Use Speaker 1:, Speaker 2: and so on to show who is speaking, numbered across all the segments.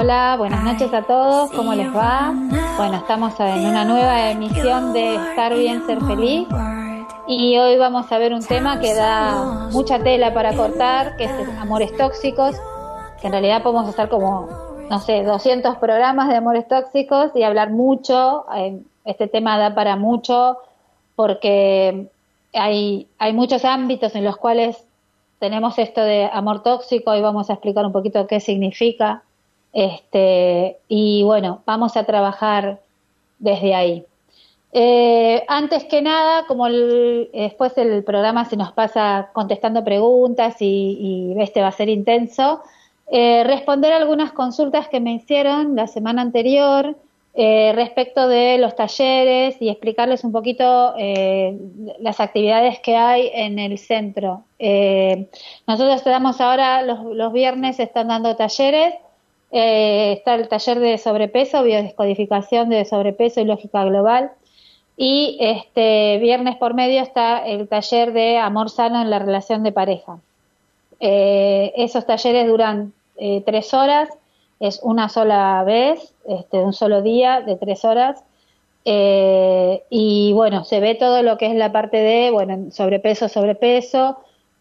Speaker 1: Hola, buenas noches a todos, ¿cómo les va? Bueno, estamos en una nueva emisión de Estar bien, ser feliz. Y hoy vamos a ver un tema que da mucha tela para cortar, que es amores tóxicos, que en realidad podemos hacer como, no sé, 200 programas de amores tóxicos y hablar mucho. eh, Este tema da para mucho porque hay, hay muchos ámbitos en los cuales tenemos esto de amor tóxico y vamos a explicar un poquito qué significa. Este, y bueno, vamos a trabajar desde ahí. Eh, antes que nada, como el- después el programa se nos pasa contestando preguntas y, y este va a ser intenso, eh, responder algunas consultas que me hicieron la semana anterior eh, respecto de los talleres y explicarles un poquito eh, las actividades que hay en el centro. Eh, nosotros damos ahora, los, los viernes están dando talleres. Eh, está el taller de sobrepeso, biodescodificación de sobrepeso y lógica global. Y este viernes por medio está el taller de amor sano en la relación de pareja. Eh, esos talleres duran eh, tres horas, es una sola vez, este, un solo día de tres horas. Eh, y bueno, se ve todo lo que es la parte de, bueno, sobrepeso, sobrepeso,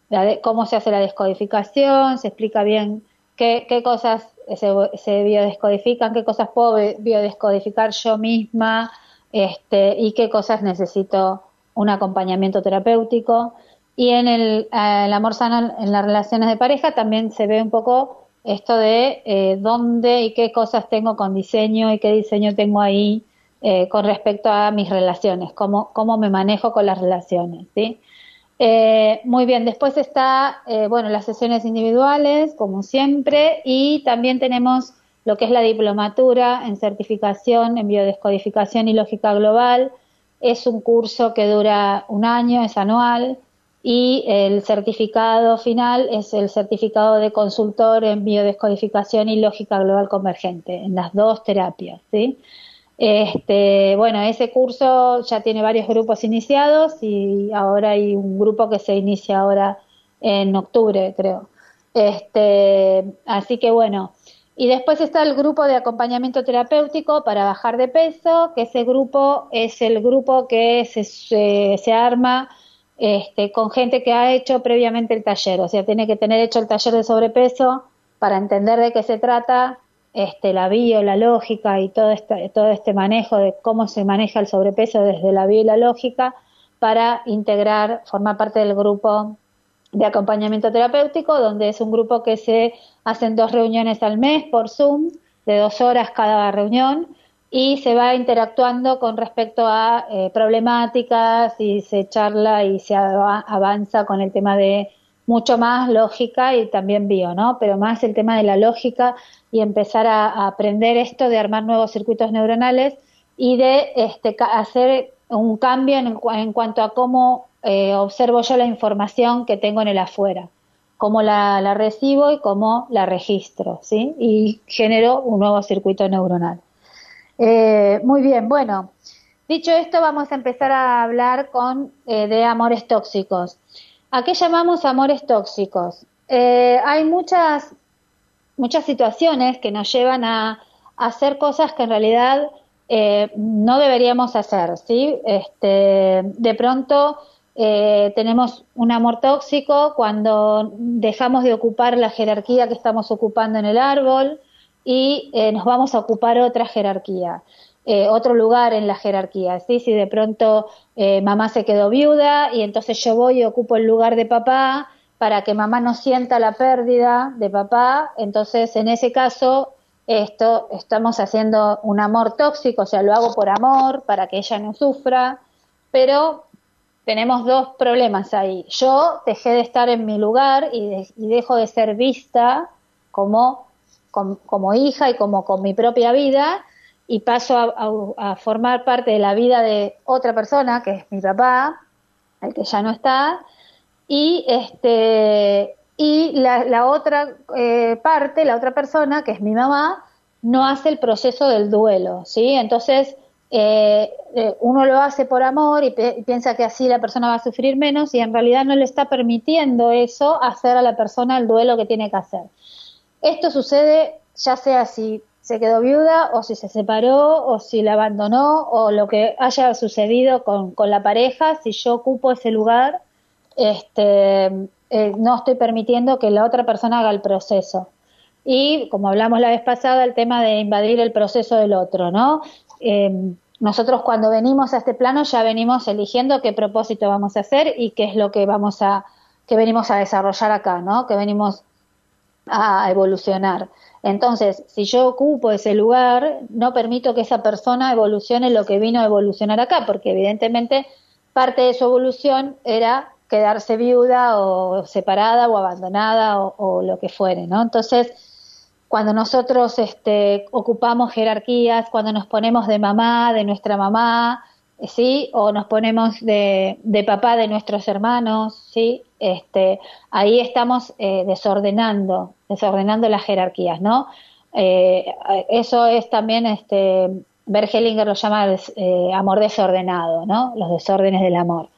Speaker 1: la de- cómo se hace la descodificación, se explica bien qué, qué cosas se, se biodescodifican, qué cosas puedo bi- biodescodificar yo misma este, y qué cosas necesito un acompañamiento terapéutico. Y en el, eh, el amor sano en las relaciones de pareja también se ve un poco esto de eh, dónde y qué cosas tengo con diseño y qué diseño tengo ahí eh, con respecto a mis relaciones, cómo, cómo me manejo con las relaciones, ¿sí? Eh, muy bien, después está, eh, bueno, las sesiones individuales, como siempre, y también tenemos lo que es la diplomatura en certificación en biodescodificación y lógica global. Es un curso que dura un año, es anual, y el certificado final es el certificado de consultor en biodescodificación y lógica global convergente, en las dos terapias, ¿sí? Este, bueno, ese curso ya tiene varios grupos iniciados y ahora hay un grupo que se inicia ahora en octubre, creo. Este, así que bueno, y después está el grupo de acompañamiento terapéutico para bajar de peso, que ese grupo es el grupo que se, se, arma este, con gente que ha hecho previamente el taller, o sea, tiene que tener hecho el taller de sobrepeso para entender de qué se trata, este, la bio, la lógica y todo este, todo este manejo de cómo se maneja el sobrepeso desde la bio y la lógica para integrar, formar parte del grupo de acompañamiento terapéutico, donde es un grupo que se hacen dos reuniones al mes por Zoom, de dos horas cada reunión, y se va interactuando con respecto a eh, problemáticas y se charla y se av avanza con el tema de mucho más lógica y también bio, ¿no? Pero más el tema de la lógica y empezar a, aprender esto de armar nuevos circuitos neuronales y de este, hacer un cambio en, en cuanto a cómo eh, observo yo la información que tengo en el afuera, cómo la, la recibo y cómo la registro, ¿sí? Y genero un nuevo circuito neuronal. Eh, muy bien, bueno, dicho esto, vamos a empezar a hablar con, eh, de amores tóxicos. ¿A qué llamamos amores tóxicos? Eh, hay muchas, muchas situaciones que nos llevan a, hacer cosas que en realidad eh, no deberíamos hacer, ¿sí? Este, de pronto eh, tenemos un amor tóxico cuando dejamos de ocupar la jerarquía que estamos ocupando en el árbol y nos vamos a ocupar otra jerarquía. Eh, otro lugar en la jerarquía, ¿sí? Si de pronto eh, mamá se quedó viuda y entonces yo voy y ocupo el lugar de papá para que mamá no sienta la pérdida de papá, entonces en ese caso esto estamos haciendo un amor tóxico, o sea, lo hago por amor, para que ella no sufra, pero tenemos dos problemas ahí. Yo dejé de estar en mi lugar y, dejo de ser vista como, como, hija y como con mi propia vida y paso a, formar parte de la vida de otra persona, que es mi papá, el que ya no está, y este y la, otra eh, parte, la otra persona, que es mi mamá, no hace el proceso del duelo, ¿sí? Entonces, eh, eh, uno lo hace por amor y, piensa que así la persona va a sufrir menos y en realidad no le está permitiendo eso hacer a la persona el duelo que tiene que hacer. Esto sucede ya sea si se quedó viuda o si se separó o si la abandonó o lo que haya sucedido con, la pareja, si yo ocupo ese lugar, este, eh, no estoy permitiendo que la otra persona haga el proceso. Y como hablamos la vez pasada, el tema de invadir el proceso del otro, ¿no? eh, nosotros cuando venimos a este plano ya venimos eligiendo qué propósito vamos a hacer y qué es lo que vamos a que venimos a desarrollar acá, ¿no? Que venimos a evolucionar. Entonces, si yo ocupo ese lugar, no permito que esa persona evolucione lo que vino a evolucionar acá, porque evidentemente parte de su evolución era quedarse viuda o separada o abandonada o, lo que fuere, ¿no? Entonces, cuando nosotros este, ocupamos jerarquías, cuando nos ponemos de mamá, de nuestra mamá, ¿sí? O nos ponemos de, de papá de nuestros hermanos, ¿sí? Este, ahí estamos eh, desordenando, desordenando las jerarquías, ¿no? Eh, eso es también, este, Bergelinger lo llama eh, amor desordenado, ¿no? Los desórdenes del amor.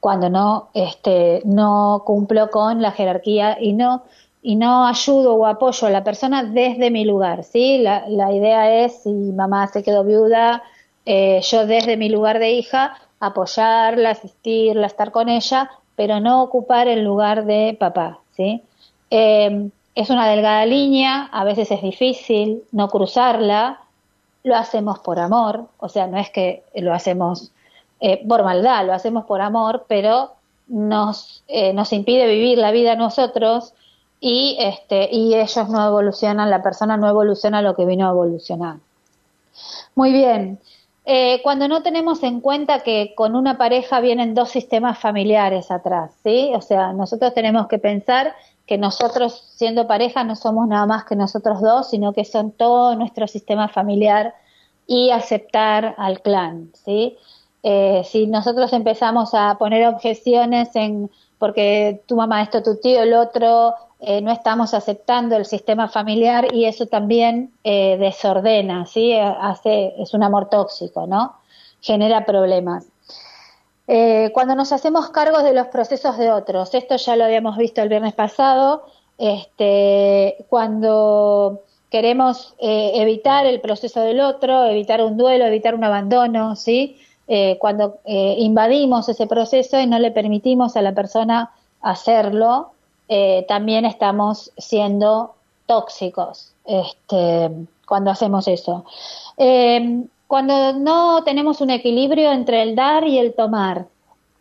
Speaker 1: Cuando no, este, no cumplo con la jerarquía y no y no ayudo o apoyo a la persona desde mi lugar, ¿sí? La, la idea es, si mamá se quedó viuda, eh, yo desde mi lugar de hija, apoyarla, asistirla, estar con ella, pero no ocupar el lugar de papá, ¿sí? Eh, es una delgada línea, a veces es difícil no cruzarla, lo hacemos por amor, o sea, no es que lo hacemos eh, por maldad, lo hacemos por amor, pero nos, nos impide vivir la vida nosotros y, este, y ellos no evolucionan, la persona no evoluciona lo que vino a evolucionar. Muy bien. Eh, cuando no tenemos en cuenta que con una pareja vienen dos sistemas familiares atrás, ¿sí? O sea, nosotros tenemos que pensar que nosotros siendo pareja no somos nada más que nosotros dos, sino que son todo nuestro sistema familiar y aceptar al clan, ¿sí? Eh, si nosotros empezamos a poner objeciones en porque tu mamá esto, tu tío el otro, eh, no estamos aceptando el sistema familiar y eso también eh, desordena, ¿sí? Hace, es un amor tóxico, ¿no? Genera problemas. Eh, cuando nos hacemos cargos de los procesos de otros, esto ya lo habíamos visto el viernes pasado, este, cuando queremos evitar el proceso del otro, evitar un duelo, evitar un abandono, ¿sí? cuando invadimos ese proceso y no le permitimos a la persona hacerlo, eh, también estamos siendo tóxicos este, cuando hacemos eso. Eh, cuando no tenemos un equilibrio entre el dar y el tomar,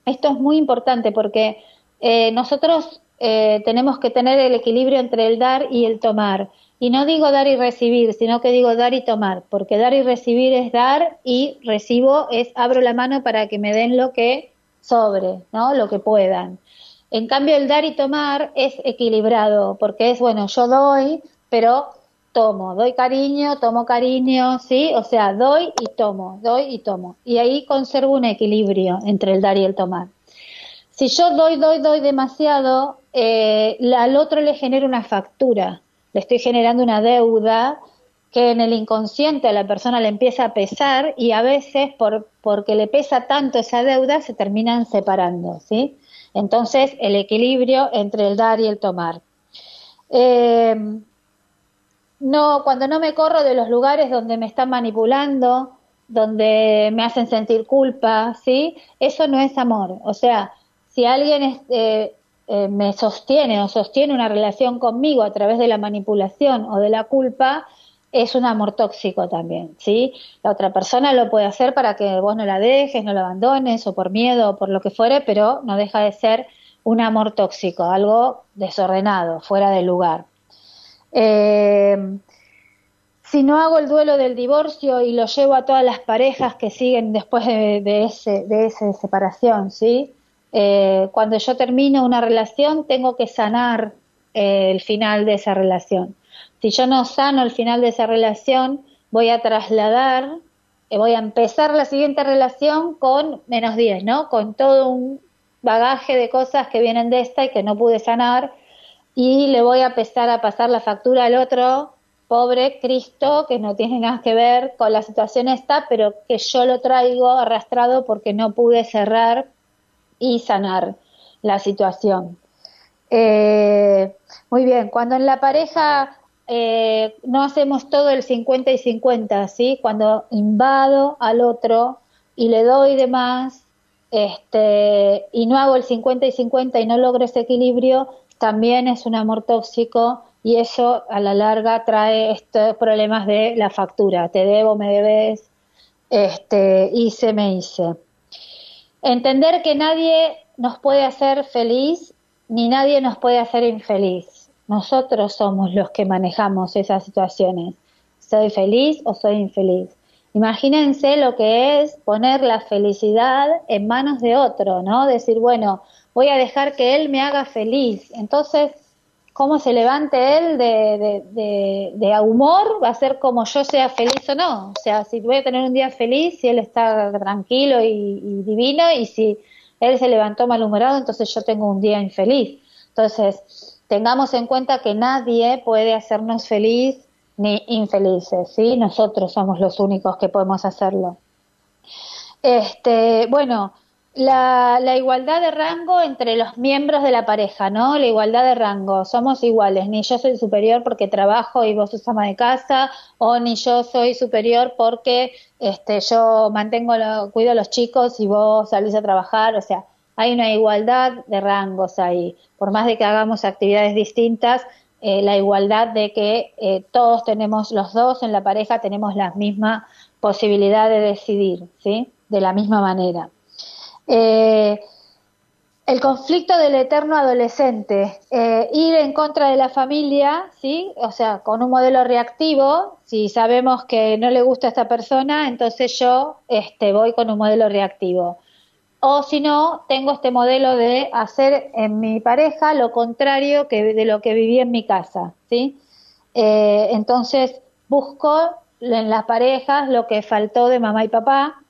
Speaker 1: esto es muy importante porque eh, nosotros tenemos que tener el equilibrio entre el dar y el tomar. Y no digo dar y recibir, sino que digo dar y tomar, porque dar y recibir es dar y recibo es abro la mano para que me den lo que sobre, ¿no? Lo que puedan. En cambio, el dar y tomar es equilibrado, porque es, bueno, yo doy, pero tomo, doy cariño, tomo cariño, ¿sí? O sea, doy y tomo, doy y tomo. Y ahí conservo un equilibrio entre el dar y el tomar. Si yo doy, doy, doy demasiado, eh, al otro le genero una factura, le estoy generando una deuda que en el inconsciente a la persona le empieza a pesar y a veces por, porque le pesa tanto esa deuda se terminan separando, ¿sí? Entonces, el equilibrio entre el dar y el tomar. Eh, no, cuando no me corro de los lugares donde me están manipulando, donde me hacen sentir culpa, ¿sí? Eso no es amor. O sea, si alguien eh, eh, me sostiene o sostiene una relación conmigo a través de la manipulación o de la culpa, es un amor tóxico también, ¿sí? La otra persona lo puede hacer para que vos no la dejes, no la abandones, o por miedo, o por lo que fuere, pero no deja de ser un amor tóxico, algo desordenado, fuera de lugar. Eh, si no hago el duelo del divorcio y lo llevo a todas las parejas que siguen después de, ese, de esa separación, ¿sí? Eh, cuando yo termino una relación, tengo que sanar eh, el final de esa relación. Si yo no sano el final de esa relación, voy a trasladar, eh, voy a empezar la siguiente relación con menos 10, ¿no? Con todo un bagaje de cosas que vienen de esta y que no pude sanar y le voy a empezar a pasar la factura al otro pobre Cristo que no tiene nada que ver con la situación esta, pero que yo lo traigo arrastrado porque no pude cerrar y sanar la situación. Eh, muy bien, cuando en la pareja eh, no hacemos todo el 50 y 50, ¿sí? Cuando invado al otro y le doy de más, este, y no hago el 50 y 50 y no logro ese equilibrio, también es un amor tóxico y eso a la larga trae estos problemas de la factura, te debo, me debes, este, hice, me hice. Entender que nadie nos puede hacer feliz ni nadie nos puede hacer infeliz. Nosotros somos los que manejamos esas situaciones. ¿Soy feliz o soy infeliz? Imagínense lo que es poner la felicidad en manos de otro, ¿no? Decir, bueno, voy a dejar que él me haga feliz. Entonces, cómo se levante él de, de, de, humor va a ser como yo sea feliz o no. O sea, si voy a tener un día feliz, si él está tranquilo y, divino, y si él se levantó malhumorado, entonces yo tengo un día infeliz. Entonces, tengamos en cuenta que nadie puede hacernos feliz ni infelices, ¿sí? Nosotros somos los únicos que podemos hacerlo. Este, bueno, la, igualdad de rango entre los miembros de la pareja, ¿no? La igualdad de rango, somos iguales, ni yo soy superior porque trabajo y vos sos ama de casa, o ni yo soy superior porque este, yo mantengo, lo, cuido a los chicos y vos salís a trabajar, o sea, hay una igualdad de rangos ahí, por más de que hagamos actividades distintas, eh, la igualdad de que eh, todos tenemos, los dos en la pareja tenemos la misma posibilidad de decidir, ¿sí? De la misma manera. Eh, el conflicto del eterno adolescente, ir en contra de la familia, ¿sí? O sea, con un modelo reactivo, si sabemos que no le gusta a esta persona, entonces yo este, voy con un modelo reactivo. O si no, tengo este modelo de hacer en mi pareja lo contrario que de lo que viví en mi casa, ¿sí? Eh, entonces busco en las parejas lo que faltó de mamá y papá,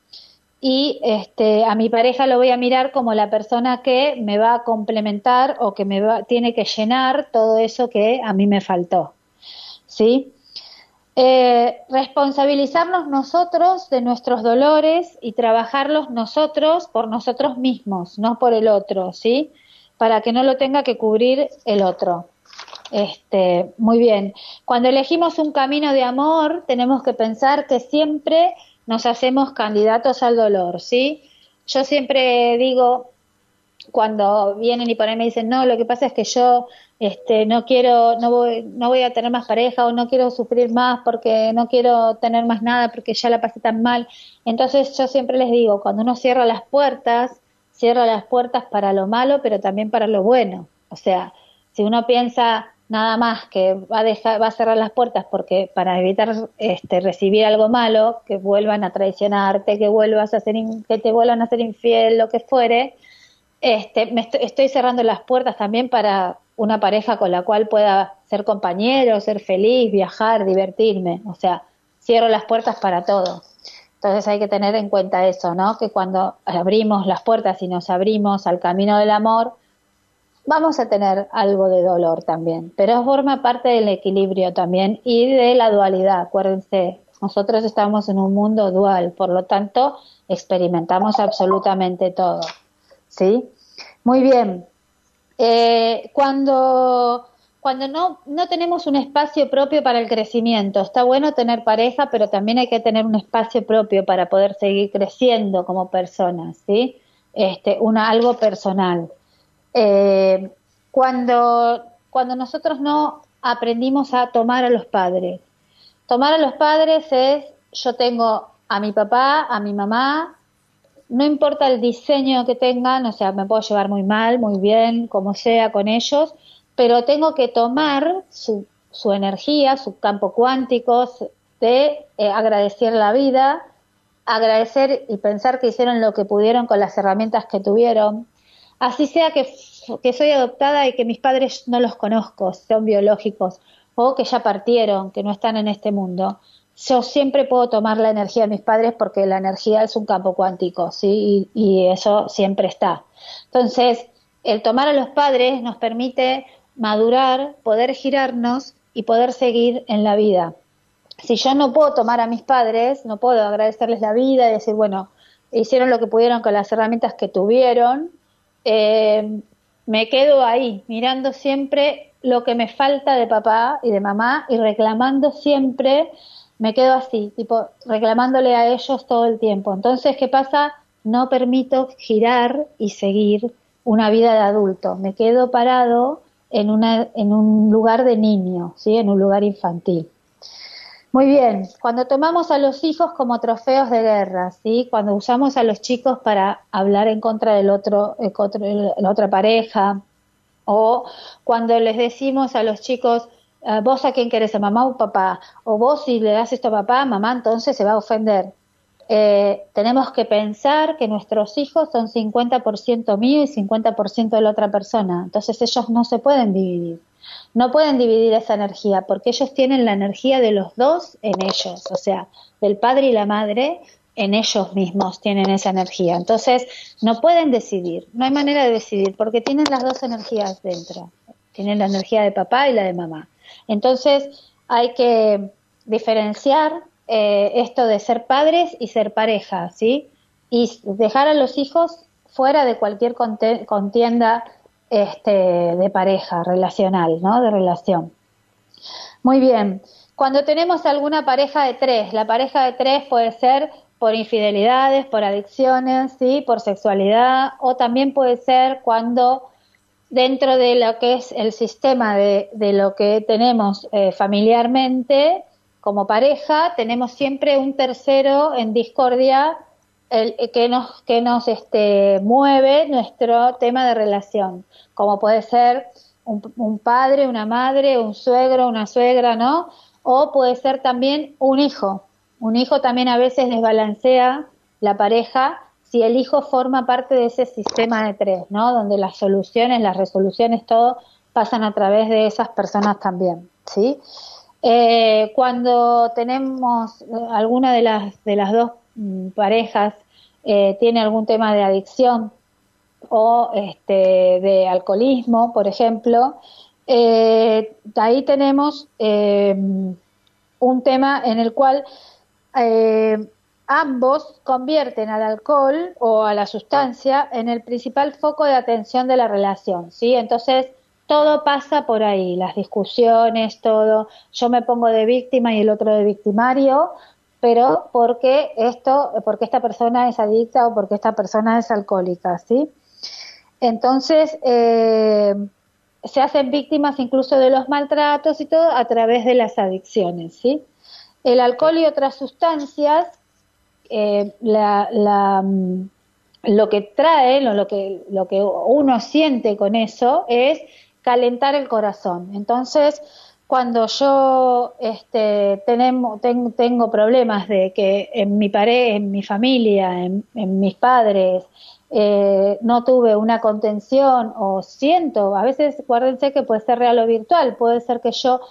Speaker 1: y este, a mi pareja lo voy a mirar como la persona que me va a complementar o que me va, tiene que llenar todo eso que a mí me faltó. ¿Sí? Eh, responsabilizarnos nosotros de nuestros dolores y trabajarlos nosotros por nosotros mismos, no por el otro, ¿sí? Para que no lo tenga que cubrir el otro. Este, muy bien. Cuando elegimos un camino de amor, tenemos que pensar que siempre nos hacemos candidatos al dolor, ¿sí? Yo siempre digo, cuando vienen y por ahí me dicen, no, lo que pasa es que yo este, no quiero, no voy, no voy a tener más pareja o no quiero sufrir más porque no quiero tener más nada porque ya la pasé tan mal. Entonces yo siempre les digo, cuando uno cierra las puertas, cierra las puertas para lo malo, pero también para lo bueno. O sea, si uno piensa, nada más que va a dejar, va a cerrar las puertas porque para evitar este, recibir algo malo, que vuelvan a traicionarte, que vuelvas a ser que te vuelvan a ser infiel, lo que fuere, este, me estoy, cerrando las puertas también para una pareja con la cual pueda ser compañero, ser feliz, viajar, divertirme, o sea, cierro las puertas para todo. Entonces hay que tener en cuenta eso, ¿no? Que cuando abrimos las puertas y nos abrimos al camino del amor, vamos a tener algo de dolor también, pero forma parte del equilibrio también y de la dualidad. Acuérdense, nosotros estamos en un mundo dual, por lo tanto, experimentamos absolutamente todo. ¿Sí? Muy bien. Eh, cuando cuando no, no tenemos un espacio propio para el crecimiento, está bueno tener pareja, pero también hay que tener un espacio propio para poder seguir creciendo como personas, ¿sí? Este, una, algo personal. Eh, cuando, cuando nosotros no aprendimos a tomar a los padres. Tomar a los padres es, yo tengo a mi papá, a mi mamá, no importa el diseño que tengan, o sea, me puedo llevar muy mal, muy bien, como sea con ellos, pero tengo que tomar su, su energía, su campo cuántico, de eh, agradecer la vida, agradecer y pensar que hicieron lo que pudieron con las herramientas que tuvieron, así sea que, que soy adoptada y que mis padres no los conozco, son biológicos, o que ya partieron, que no están en este mundo. Yo siempre puedo tomar la energía de mis padres porque la energía es un campo cuántico, ¿sí? Y, eso siempre está. Entonces, el tomar a los padres nos permite madurar, poder girarnos y poder seguir en la vida. Si yo no puedo tomar a mis padres, no puedo agradecerles la vida y decir, bueno, hicieron lo que pudieron con las herramientas que tuvieron, eh, me quedo ahí, mirando siempre lo que me falta de papá y de mamá y reclamando siempre, me quedo así, tipo, reclamándole a ellos todo el tiempo. Entonces, ¿qué pasa? No permito girar y seguir una vida de adulto. Me quedo parado en, una, en un lugar de niño, ¿sí? en un lugar infantil. Muy bien, cuando tomamos a los hijos como trofeos de guerra, ¿sí? cuando usamos a los chicos para hablar en contra del otro, la otra pareja, o cuando les decimos a los chicos, vos a quién querés, a mamá o papá, o vos si le das esto a papá, mamá, entonces se va a ofender. Eh, tenemos que pensar que nuestros hijos son 50% mío y 50% de la otra persona. Entonces ellos no se pueden dividir. No pueden dividir esa energía porque ellos tienen la energía de los dos en ellos. O sea, del padre y la madre en ellos mismos tienen esa energía. Entonces no pueden decidir. No hay manera de decidir porque tienen las dos energías dentro. Tienen la energía de papá y la de mamá. Entonces hay que diferenciar eh, esto de ser padres y ser pareja, ¿sí? Y dejar a los hijos fuera de cualquier contienda este, de pareja, relacional, ¿no? De relación. Muy bien. Cuando tenemos alguna pareja de tres, la pareja de tres puede ser por infidelidades, por adicciones, ¿sí? por sexualidad, o también puede ser cuando dentro de lo que es el sistema de, lo que tenemos eh, familiarmente, como pareja tenemos siempre un tercero en discordia el, que nos, que nos este, mueve nuestro tema de relación, como puede ser un, padre, una madre, un suegro, una suegra, ¿no? O puede ser también un hijo. Un hijo también a veces desbalancea la pareja si el hijo forma parte de ese sistema de tres, ¿no? Donde las soluciones, las resoluciones, todo pasan a través de esas personas también, ¿sí? Eh, cuando tenemos eh, alguna de las, de las dos mm, parejas eh, tiene algún tema de adicción o este, de alcoholismo, por ejemplo, ahí tenemos un tema en el cual ambos convierten al alcohol o a la sustancia en el principal foco de atención de la relación, ¿sí? Entonces, todo pasa por ahí, las discusiones, todo. Yo me pongo de víctima y el otro de victimario, pero porque esto, porque esta persona es adicta o porque esta persona es alcohólica, ¿sí? Entonces, eh, se hacen víctimas incluso de los maltratos y todo a través de las adicciones, ¿sí? El alcohol y otras sustancias, eh, la, mm, lo que trae, lo, que, lo que uno siente con eso es calentar el corazón. Entonces, cuando yo este, tenemos, tengo problemas de que en mi pareja, en mi familia, en, mis padres, eh, no tuve una contención o siento, a veces acuérdense que puede ser real o virtual, puede ser que yo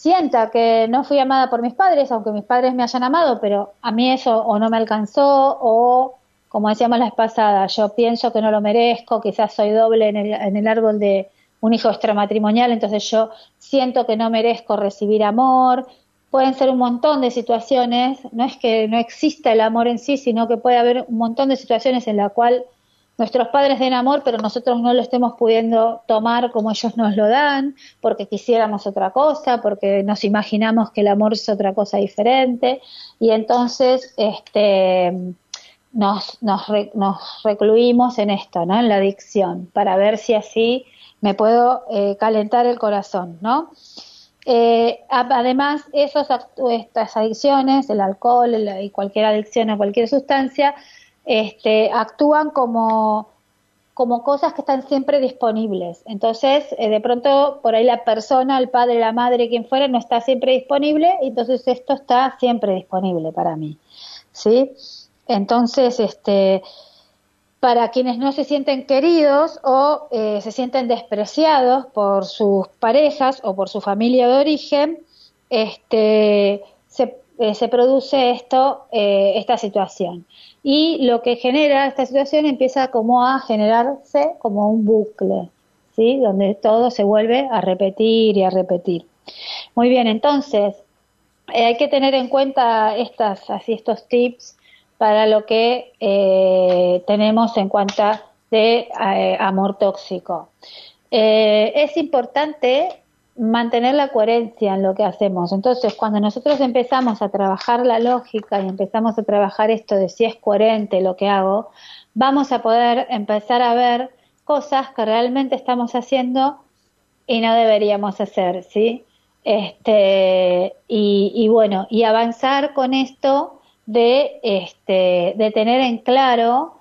Speaker 1: sienta que no fui amada por mis padres, aunque mis padres me hayan amado, pero a mí eso o no me alcanzó o, como decíamos la vez pasada, yo pienso que no lo merezco, quizás soy doble en el, en el árbol de, un hijo extramatrimonial, entonces yo siento que no merezco recibir amor. Pueden ser un montón de situaciones, no es que no exista el amor en sí, sino que puede haber un montón de situaciones en la cual nuestros padres den amor, pero nosotros no lo estemos pudiendo tomar como ellos nos lo dan, porque quisiéramos otra cosa, porque nos imaginamos que el amor es otra cosa diferente, y entonces este, nos, nos, nos recluimos en esto, ¿no? en la adicción, para ver si así me puedo eh, calentar el corazón, ¿no? Eh, además, esos, estas adicciones, el alcohol y cualquier adicción a cualquier sustancia, este, actúan como, como cosas que están siempre disponibles. Entonces, eh, de pronto, por ahí la persona, el padre, la madre, quien fuera, no está siempre disponible, y entonces esto está siempre disponible para mí. ¿Sí? Entonces, este, para quienes no se sienten queridos o eh, se sienten despreciados por sus parejas o por su familia de origen, este, se, eh, se produce esto, eh, esta situación. Y lo que genera esta situación empieza como a generarse como un bucle, ¿sí? donde todo se vuelve a repetir y a repetir. Muy bien, entonces hay que tener en cuenta estas, así estos tips para lo que eh, tenemos en cuanto de eh, amor tóxico. Eh, es importante mantener la coherencia en lo que hacemos. Entonces, cuando nosotros empezamos a trabajar la lógica y empezamos a trabajar esto de si es coherente lo que hago, vamos a poder empezar a ver cosas que realmente estamos haciendo y no deberíamos hacer, ¿sí? Este, y, y bueno, y avanzar con esto de, este, de tener en claro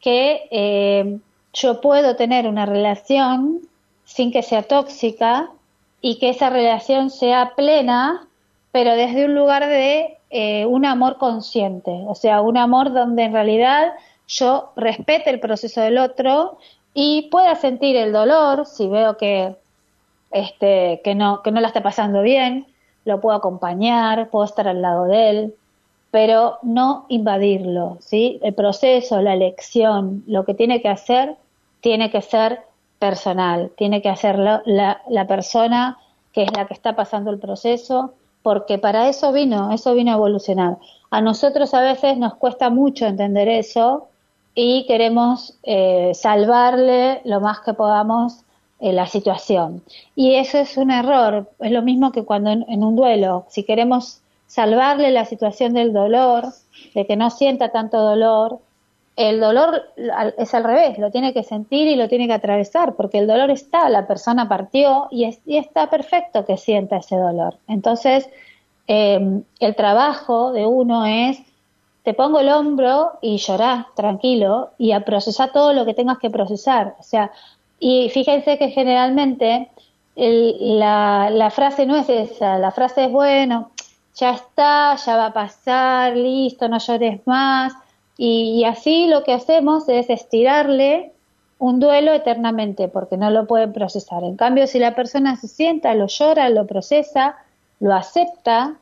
Speaker 1: que eh, yo puedo tener una relación sin que sea tóxica y que esa relación sea plena, pero desde un lugar de eh, un amor consciente, o sea, un amor donde en realidad yo respete el proceso del otro y pueda sentir el dolor si veo que este que no que no la está pasando bien, lo puedo acompañar, puedo estar al lado de él, pero no invadirlo, ¿sí? El proceso, la elección, lo que tiene que hacer, tiene que ser personal, tiene que hacerlo la, la persona que es la que está pasando el proceso, porque para eso vino, eso vino a evolucionar. A nosotros a veces nos cuesta mucho entender eso y queremos eh, salvarle lo más que podamos eh, la situación. Y eso es un error, es lo mismo que cuando en un duelo, si queremos salvarle la situación del dolor, de que no sienta tanto dolor. El dolor es al revés, lo tiene que sentir y lo tiene que atravesar, porque el dolor está, la persona partió y, está perfecto que sienta ese dolor. Entonces, em, el trabajo de uno es, te pongo el hombro y llorá tranquilo y a procesar todo lo que tengas que procesar. O sea, y fíjense que generalmente la frase no es esa, la frase es, bueno, ya está, ya va a pasar, listo, no llores más. Y, así lo que hacemos es estirarle un duelo eternamente porque no lo pueden procesar. En cambio, si la persona se sienta, lo llora, lo procesa, lo acepta,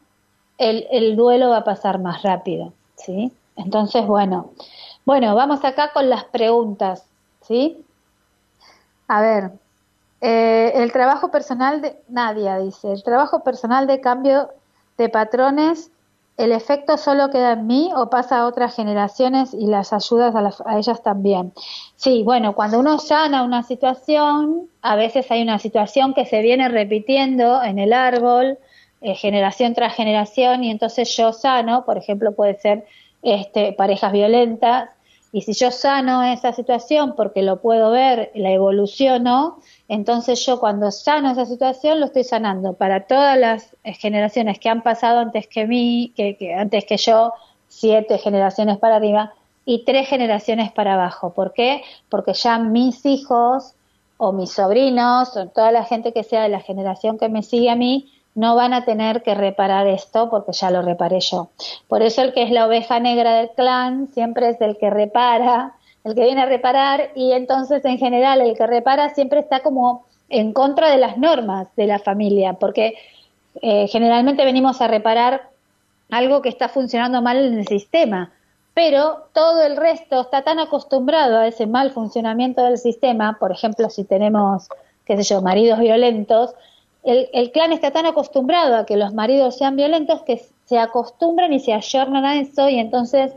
Speaker 1: el, el duelo va a pasar más rápido. ¿sí? Entonces, bueno, bueno, vamos acá con las preguntas. ¿sí? A ver, eh, el trabajo personal de Nadia dice, el trabajo personal de cambio de patrones, ¿el efecto solo queda en mí o pasa a otras generaciones y las ayudas a, ellas también? Sí, bueno, cuando uno sana una situación, a veces hay una situación que se viene repitiendo en el árbol, eh, generación tras generación, y entonces yo sano, por ejemplo, puede ser este, parejas violentas, y si yo sano esa situación porque lo puedo ver, la evoluciono, entonces yo cuando sano esa situación lo estoy sanando para todas las generaciones que han pasado antes que mí, que, antes que yo, siete generaciones para arriba y tres generaciones para abajo. ¿Por qué? Porque ya mis hijos o mis sobrinos o toda la gente que sea de la generación que me sigue a mí no van a tener que reparar esto porque ya lo reparé yo. Por eso el que es la oveja negra del clan siempre es el que repara, el que viene a reparar y entonces en general el que repara siempre está como en contra de las normas de la familia porque eh, generalmente venimos a reparar algo que está funcionando mal en el sistema, pero todo el resto está tan acostumbrado a ese mal funcionamiento del sistema, por ejemplo, si tenemos, qué sé yo, maridos violentos, el, clan está tan acostumbrado a que los maridos sean violentos que se acostumbran y se ayornan a eso y entonces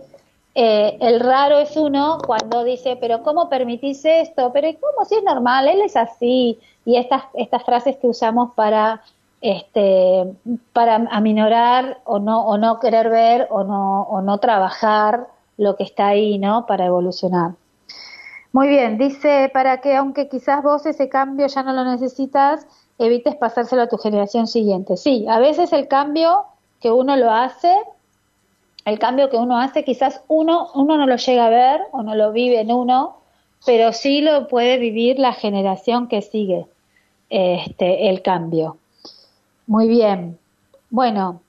Speaker 1: eh, el raro es uno cuando dice, pero ¿cómo permitís esto? Pero ¿cómo si es normal? Él es así. Y estas, estas frases que usamos para, este, para aminorar o no, o no querer ver o no, o no trabajar lo que está ahí, ¿no? Para evolucionar. Muy bien, dice, para que aunque quizás vos ese cambio ya no lo necesitas, evites pasárselo a tu generación siguiente. Sí, a veces el cambio que uno lo hace, el cambio que uno hace, quizás uno, uno no lo llega a ver o no lo vive en uno, pero sí lo puede vivir la generación que sigue este, el cambio. Muy bien. Bueno,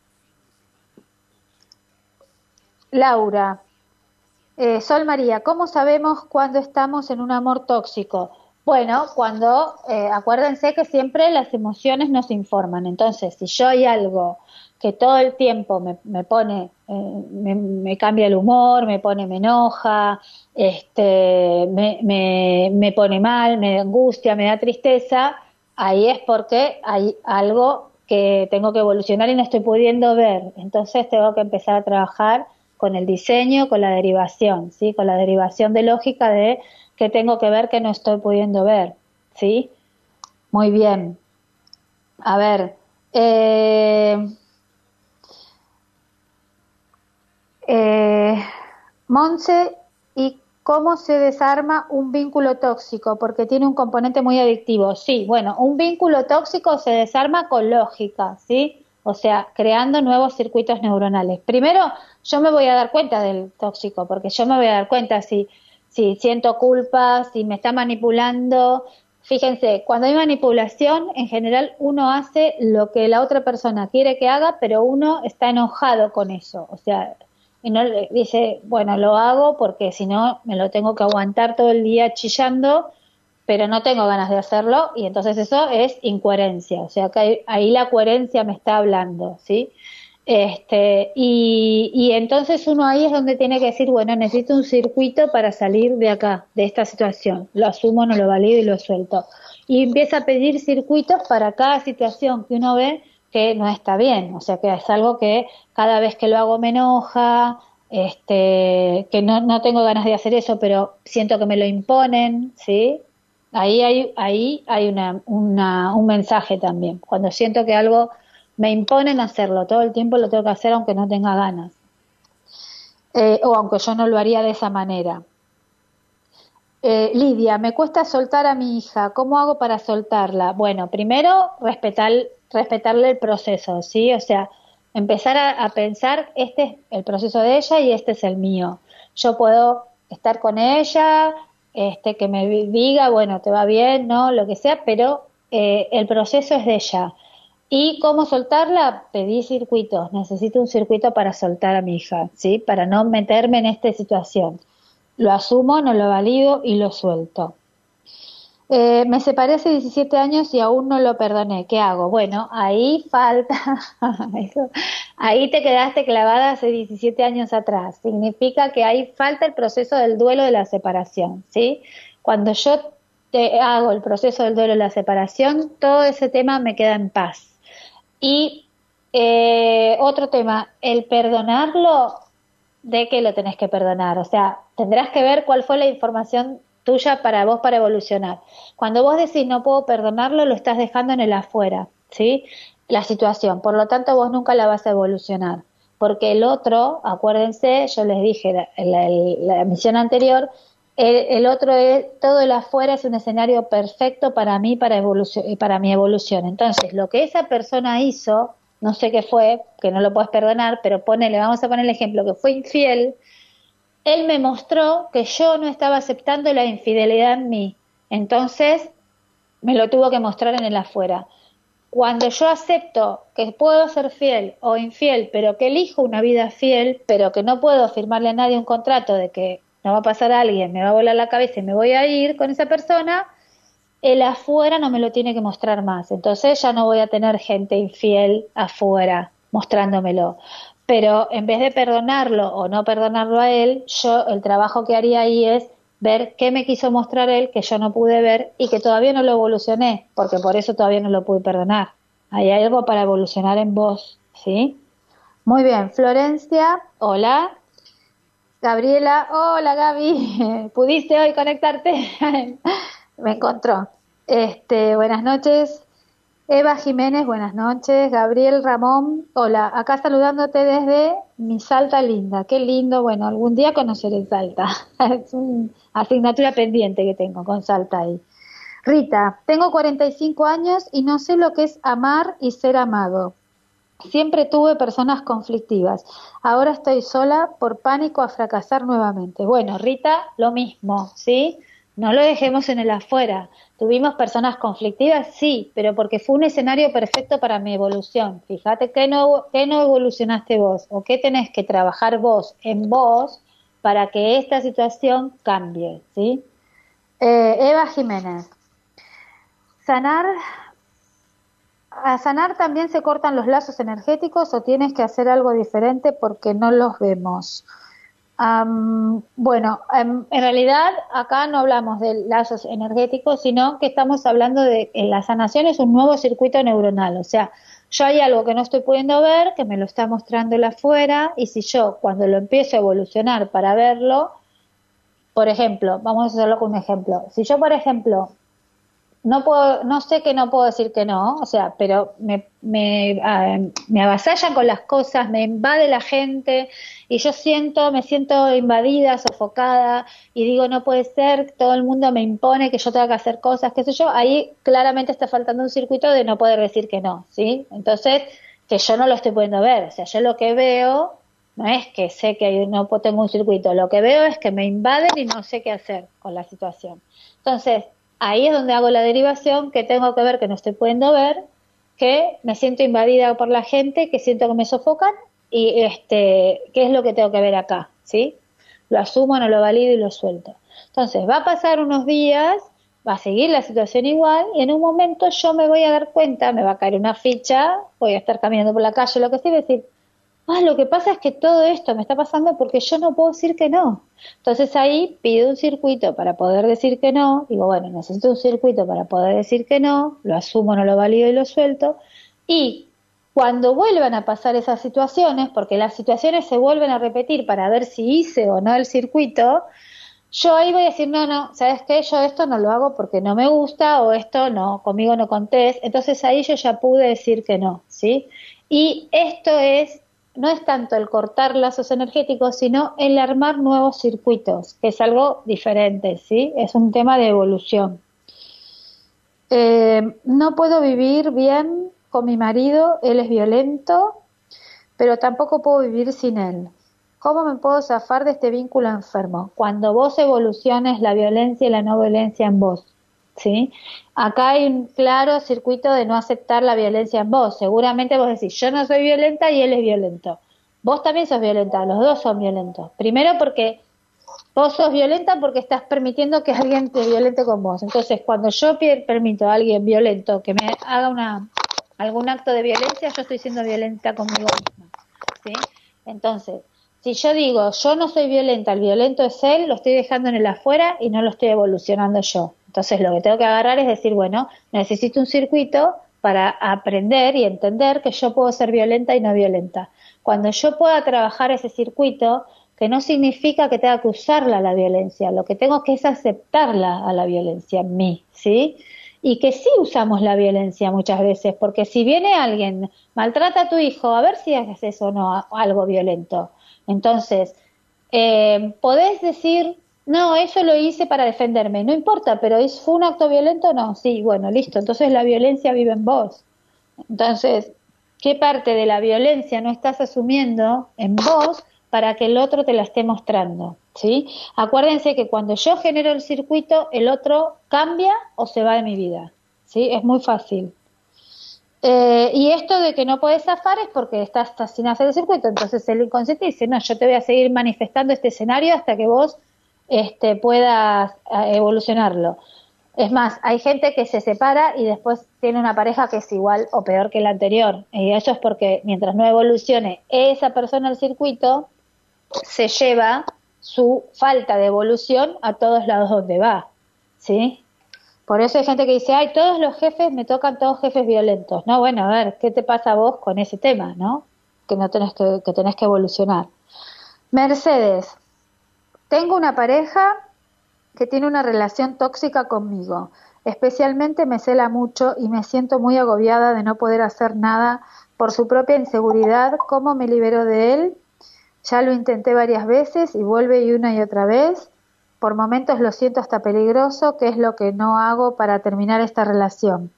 Speaker 1: Laura, Eh, Sol María, ¿cómo sabemos cuando estamos en un amor tóxico? Bueno, cuando, eh, acuérdense que siempre las emociones nos informan. Entonces, si yo hay algo que todo el tiempo me, me pone, eh, me, me, cambia el humor, me pone, me enoja, este, me, me, me pone mal, me angustia, me da tristeza, ahí es porque hay algo que tengo que evolucionar y no estoy pudiendo ver. Entonces tengo que empezar a trabajar con el diseño, con la derivación, ¿sí? Con la derivación de lógica de que tengo que ver que no estoy pudiendo ver, ¿sí? Muy bien. A ver, eh, eh, Monse, ¿y cómo se desarma un vínculo tóxico? Porque tiene un componente muy adictivo. Sí, bueno, un vínculo tóxico se desarma con lógica, ¿sí? O sea, creando nuevos circuitos neuronales. Primero, yo me voy a dar cuenta del tóxico, porque yo me voy a dar cuenta si, si siento culpa, si me está manipulando. Fíjense, cuando hay manipulación, en general uno hace lo que la otra persona quiere que haga, pero uno está enojado con eso. O sea, y no dice, bueno, lo hago porque si no me lo tengo que aguantar todo el día chillando pero no tengo ganas de hacerlo y entonces eso es incoherencia, o sea que ahí la coherencia me está hablando, ¿sí? Este, y, entonces uno ahí es donde tiene que decir, bueno, necesito un circuito para salir de acá, de esta situación, lo asumo, no lo valido y lo suelto. Y empieza a pedir circuitos para cada situación que uno ve que no está bien, o sea que es algo que cada vez que lo hago me enoja, este, que no, no tengo ganas de hacer eso, pero siento que me lo imponen, ¿sí? Ahí hay, ahí hay una, un mensaje también. Cuando siento que algo me imponen hacerlo, todo el tiempo lo tengo que hacer aunque no tenga ganas. Eh, o aunque yo no lo haría de esa manera. Eh, Lidia, me cuesta soltar a mi hija. ¿Cómo hago para soltarla? Bueno, primero respetar, respetarle el proceso, ¿sí? O sea, empezar a, a, pensar, este es el proceso de ella y este es el mío. Yo puedo estar con ella, este, que me diga, bueno, te va bien, ¿no? Lo que sea, pero eh, el proceso es de ella. ¿Y cómo soltarla? Pedí circuitos. Necesito un circuito para soltar a mi hija, ¿sí? Para no meterme en esta situación. Lo asumo, no lo valido y lo suelto. Eh, me separé hace 17 años y aún no lo perdoné. ¿Qué hago? Bueno, ahí falta, ahí te quedaste clavada hace 17 años atrás. Significa que ahí falta el proceso del duelo de la separación, ¿sí? Cuando yo te hago el proceso del duelo de la separación, todo ese tema me queda en paz. Y eh, otro tema, el perdonarlo, de que lo tenés que perdonar. O sea, tendrás que ver cuál fue la información tuya para vos para evolucionar. Cuando vos decís no puedo perdonarlo, lo estás dejando en el afuera, ¿sí? La situación. Por lo tanto, vos nunca la vas a evolucionar. Porque el otro, acuérdense, yo les dije en la, misión anterior, el, otro es, todo el afuera es un escenario perfecto para mí, para, evolución, para mi evolución. Entonces, lo que esa persona hizo, no sé qué fue, que no lo puedes perdonar, pero ponele, vamos a poner el ejemplo, que fue infiel, él me mostró que yo no estaba aceptando la infidelidad en mí. Entonces, me lo tuvo que mostrar en el afuera. Cuando yo acepto que puedo ser fiel o infiel, pero que elijo una vida fiel, pero que no puedo firmarle a nadie un contrato de que no va a pasar a alguien, me va a volar la cabeza y me voy a ir con esa persona, el afuera no me lo tiene que mostrar más. Entonces ya no voy a tener gente infiel afuera mostrándomelo pero en vez de perdonarlo o no perdonarlo a él, yo el trabajo que haría ahí es ver qué me quiso mostrar él que yo no pude ver y que todavía no lo evolucioné, porque por eso todavía no lo pude perdonar. Hay algo para evolucionar en vos, ¿sí? Muy bien, Florencia, hola. Gabriela, hola Gaby, ¿pudiste hoy conectarte? me encontró. Este, buenas noches. Eva Jiménez, buenas noches. Gabriel Ramón, hola. Acá saludándote desde mi Salta Linda. Qué lindo. Bueno, algún día conoceré Salta. es una asignatura pendiente que tengo con Salta ahí. Rita, tengo 45 años y no sé lo que es amar y ser amado. Siempre tuve personas conflictivas. Ahora estoy sola por pánico a fracasar nuevamente. Bueno, Rita, lo mismo, ¿sí? No lo dejemos en el afuera. ¿Tuvimos personas conflictivas? Sí, pero porque fue un escenario perfecto para mi evolución. Fíjate que no, que no evolucionaste vos o qué tenés que trabajar vos en vos para que esta situación cambie, ¿sí? Eh, Eva Jiménez. Sanar. A sanar también se cortan los lazos energéticos o tienes que hacer algo diferente porque no los vemos. bueno, en, realidad acá no hablamos de lazos energéticos, sino que estamos hablando de que la sanación es un nuevo circuito neuronal, o sea, yo hay algo que no estoy pudiendo ver, que me lo está mostrando el afuera, y si yo cuando lo empiezo a evolucionar para verlo, por ejemplo, vamos a hacerlo con un ejemplo. Si yo, por ejemplo, no puedo, no sé que no puedo decir que no, o sea, pero me, me, ah, me avasallan con las cosas, me invade la gente y yo siento, me siento invadida, sofocada y digo, no puede ser, todo el mundo me impone que yo tenga que hacer cosas, qué sé yo, ahí claramente está faltando un circuito de no poder decir que no, ¿sí? Entonces, que yo no lo estoy pudiendo ver, o sea, yo lo que veo no es que sé que no tengo un circuito, lo que veo es que me invaden y no sé qué hacer con la situación. Entonces, ahí es donde hago la derivación, que tengo que ver que no estoy pudiendo ver, que me siento invadida por la gente, que siento que me sofocan y este, ¿qué es lo que tengo que ver acá? ¿Sí? Lo asumo, no lo valido y lo suelto. Entonces, va a pasar unos días, va a seguir la situación igual y en un momento yo me voy a dar cuenta, me va a caer una ficha, voy a estar caminando por la calle, lo que sea, y decir, ah, lo que pasa es que todo esto me está pasando porque yo no puedo decir que no. Entonces ahí pido un circuito para poder decir que no, digo, bueno, necesito un circuito para poder decir que no, lo asumo, no lo valido y lo suelto, y cuando vuelvan a pasar esas situaciones, porque las situaciones se vuelven a repetir para ver si hice o no el circuito, yo ahí voy a decir, no, no, ¿sabes qué? Yo esto no lo hago porque no me gusta o esto no, conmigo no contés. Entonces ahí yo ya pude decir que no, ¿sí? Y esto es no es tanto el cortar lazos energéticos, sino el armar nuevos circuitos, que es algo diferente, ¿sí? Es un tema de evolución. Eh, no puedo vivir bien con mi marido, él es violento, pero tampoco puedo vivir sin él. ¿Cómo me puedo zafar de este vínculo enfermo? Cuando vos evoluciones la violencia y la no violencia en vos. ¿Sí? Acá hay un claro circuito de no aceptar la violencia en vos. Seguramente vos decís, yo no soy violenta y él es violento. Vos también sos violenta, los dos son violentos. Primero porque vos sos violenta porque estás permitiendo que alguien te violente con vos. Entonces, cuando yo permito a alguien violento que me haga una algún acto de violencia, yo estoy siendo violenta conmigo misma. ¿sí? Entonces, si yo digo, yo no soy violenta, el violento es él, lo estoy dejando en el afuera y no lo estoy evolucionando yo. Entonces lo que tengo que agarrar es decir, bueno, necesito un circuito para aprender y entender que yo puedo ser violenta y no violenta. Cuando yo pueda trabajar ese circuito, que no significa que tenga que usarla la violencia, lo que tengo que es aceptarla a la violencia en mí, ¿sí? Y que sí usamos la violencia muchas veces, porque si viene alguien, maltrata a tu hijo, a ver si haces eso o no, algo violento. Entonces, eh, podés decir, no, eso lo hice para defenderme. No importa, pero ¿fue un acto violento? No, sí, bueno, listo. Entonces la violencia vive en vos. Entonces, ¿qué parte de la violencia no estás asumiendo en vos para que el otro te la esté mostrando? ¿Sí? Acuérdense que cuando yo genero el circuito, el otro cambia o se va de mi vida. ¿Sí? Es muy fácil. Eh, y esto de que no puedes zafar es porque estás, estás sin hacer el circuito. Entonces el inconsciente dice, no, yo te voy a seguir manifestando este escenario hasta que vos este, puedas eh, evolucionarlo. Es más, hay gente que se separa y después tiene una pareja que es igual o peor que la anterior. Y eso es porque mientras no evolucione esa persona al circuito, se lleva su falta de evolución a todos lados donde va. ¿Sí? Por eso hay gente que dice, ay, todos los jefes me tocan todos jefes violentos. No, bueno, a ver, ¿qué te pasa a vos con ese tema, no? Que no tenés que, que tenés que evolucionar. Mercedes, tengo una pareja que tiene una relación tóxica conmigo. Especialmente me cela mucho y me siento muy agobiada de no poder hacer nada por su propia inseguridad. ¿Cómo me libero de él? Ya lo intenté varias veces y vuelve y una y otra vez. Por momentos lo siento hasta peligroso. ¿Qué es lo que no hago para terminar esta relación?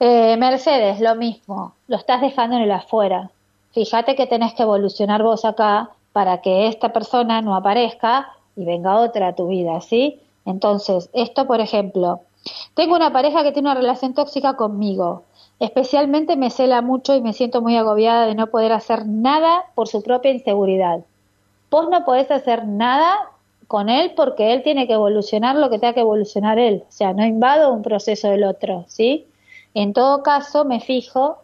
Speaker 1: Eh, Mercedes, lo mismo. Lo estás dejando en el afuera. Fíjate que tenés que evolucionar vos acá para que esta persona no aparezca y venga otra tu vida, ¿sí? Entonces, esto, por ejemplo, tengo una pareja que tiene una relación tóxica conmigo. Especialmente me cela mucho y me siento muy agobiada de no poder hacer nada por su propia inseguridad. vos no podés hacer nada con él porque él tiene que evolucionar lo que tenga que evolucionar él. O sea, no invado un proceso del otro, ¿sí? En todo caso, me fijo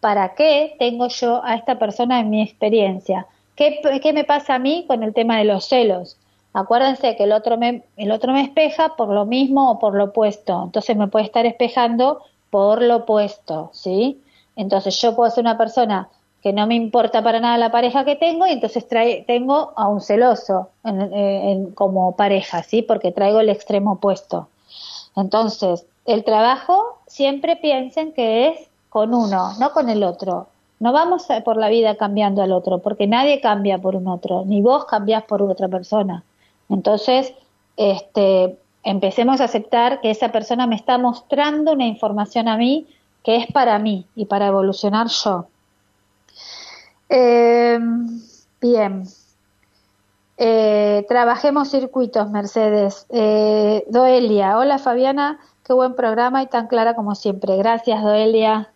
Speaker 1: para qué tengo yo a esta persona en mi experiencia. ¿Qué, qué me pasa a mí con el tema de los celos? Acuérdense que el otro, me, el otro me espeja por lo mismo o por lo opuesto. Entonces me puede estar espejando por lo opuesto, ¿sí? Entonces yo puedo ser una persona que no me importa para nada la pareja que tengo y entonces trae, tengo a un celoso en, como pareja, ¿sí? Porque traigo el extremo opuesto. Entonces, el trabajo siempre piensen que es con uno, no con el otro. No vamos por la vida cambiando al otro, porque nadie cambia por un otro, ni vos cambiás por otra persona. Entonces, este, empecemos a aceptar que esa persona me está mostrando una información a mí que es para mí y para evolucionar yo. Eh, bien. Eh, trabajemos circuitos, Mercedes. Eh, Doelia, hola Fabiana, qué buen programa y tan clara como siempre. Gracias, Doelia.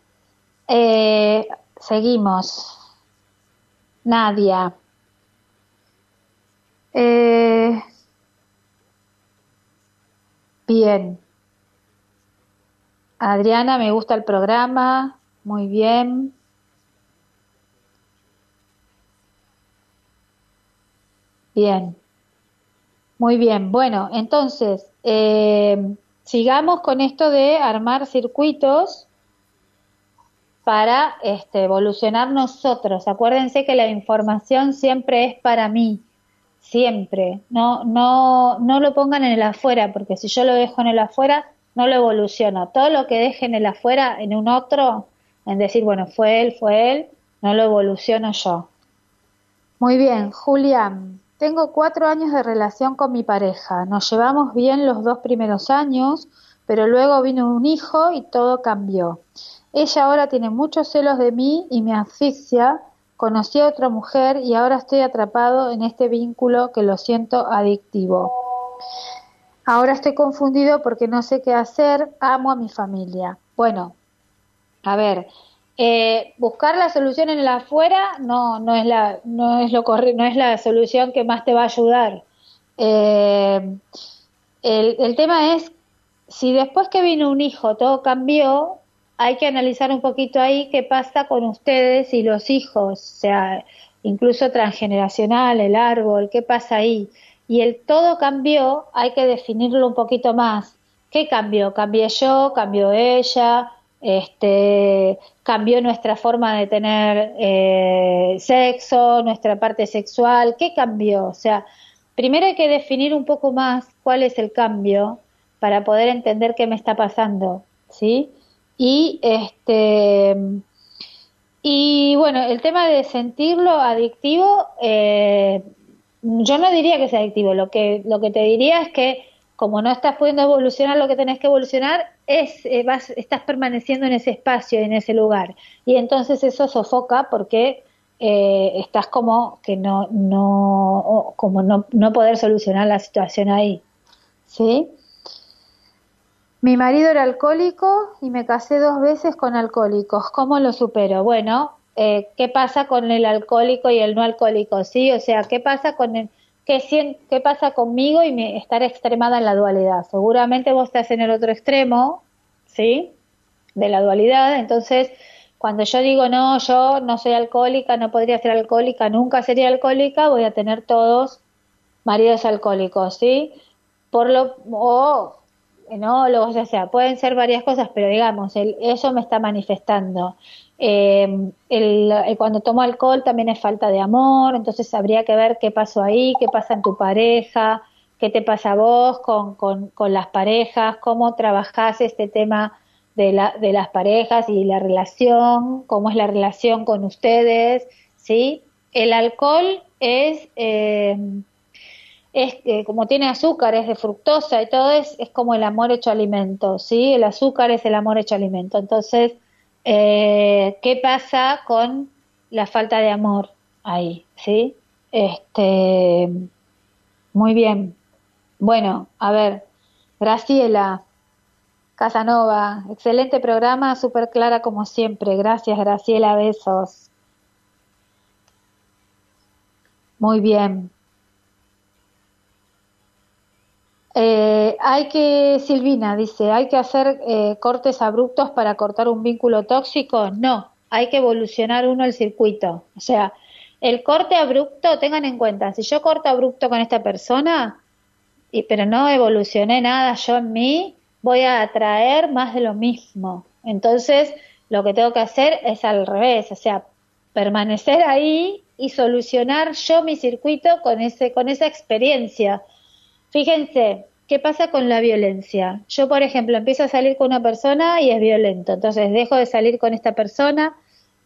Speaker 1: Eh, seguimos. Nadia. Bien. Adriana, me gusta el programa. Muy bien. Bien. Muy bien. Bueno, entonces, eh, sigamos con esto de armar circuitos para este, evolucionar nosotros. Acuérdense que la información siempre es para mí, siempre. No, no, no lo pongan en el afuera, porque si yo lo dejo en el afuera, no lo evoluciono. Todo lo que deje en el afuera, en un otro, en decir, bueno, fue él, fue él, no lo evoluciono yo. Muy bien, Julián. Tengo cuatro años de relación con mi pareja. Nos llevamos bien los dos primeros años, pero luego vino un hijo y todo cambió. Ella ahora tiene muchos celos de mí y me asfixia. Conocí a otra mujer y ahora estoy atrapado en este vínculo que lo siento adictivo. Ahora estoy confundido porque no sé qué hacer. Amo a mi familia. Bueno, a ver, eh, buscar la solución en el afuera no, no es la, no es lo no es la solución que más te va a ayudar. Eh, el, el tema es si después que vino un hijo todo cambió, hay que analizar un poquito ahí qué pasa con ustedes y los hijos, o sea, incluso transgeneracional, el árbol, qué pasa ahí. Y el todo cambió, hay que definirlo un poquito más. ¿Qué cambió? ¿Cambié yo? ¿Cambió ella? este, cambió nuestra forma de tener eh, sexo, nuestra parte sexual, ¿qué cambió? O sea, primero hay que definir un poco más cuál es el cambio para poder entender qué me está pasando, ¿sí? Y este y bueno, el tema de sentirlo adictivo, eh, yo no diría que sea adictivo, lo que, lo que te diría es que como no estás pudiendo evolucionar lo que tenés que evolucionar, es, eh, vas, estás permaneciendo en ese espacio, en ese lugar. Y entonces eso sofoca porque eh, estás como que no, no, como no, no poder solucionar la situación ahí. ¿Sí? Mi marido era alcohólico y me casé dos veces con alcohólicos. ¿Cómo lo supero? Bueno, eh, ¿qué pasa con el alcohólico y el no alcohólico? ¿Sí? O sea, ¿qué pasa con el ¿qué, pasa conmigo y me, estar extremada en la dualidad? Seguramente vos estás en el otro extremo, ¿sí? De la dualidad, entonces cuando yo digo no, yo no soy alcohólica, no podría ser alcohólica, nunca sería alcohólica, voy a tener todos maridos alcohólicos, ¿sí? Por lo, o enólogos, ya sea, pueden ser varias cosas, pero digamos, el, eso me está manifestando. Eh, el, cuando tomo alcohol también es falta de amor, entonces habría que ver qué pasó ahí, qué pasa en tu pareja, qué te pasa a vos con, con, las parejas, cómo trabajás este tema de, la, de las parejas y la relación, cómo es la relación con ustedes, ¿sí? El alcohol es, eh, es eh, como tiene azúcar, es de fructosa y todo, es, es como el amor hecho alimento, ¿sí? El azúcar es el amor hecho alimento, entonces eh, ¿Qué pasa con la falta de amor ahí? ¿Sí? Este, muy bien. Bueno, a ver, Graciela Casanova, excelente programa, súper clara como siempre. Gracias, Graciela, besos. Muy bien. Eh, hay que, Silvina dice, ¿hay que hacer eh, cortes abruptos para cortar un vínculo tóxico? No, hay que evolucionar uno el circuito. O sea, el corte abrupto, tengan en cuenta, si yo corto abrupto con esta persona, y, pero no evolucioné nada yo en mí, voy a atraer más de lo mismo. Entonces, lo que tengo que hacer es al revés, o sea, permanecer ahí y solucionar yo mi circuito con ese con esa experiencia. Fíjense, ¿qué pasa con la violencia? Yo, por ejemplo, empiezo a salir con una persona y es violento, entonces dejo de salir con esta persona.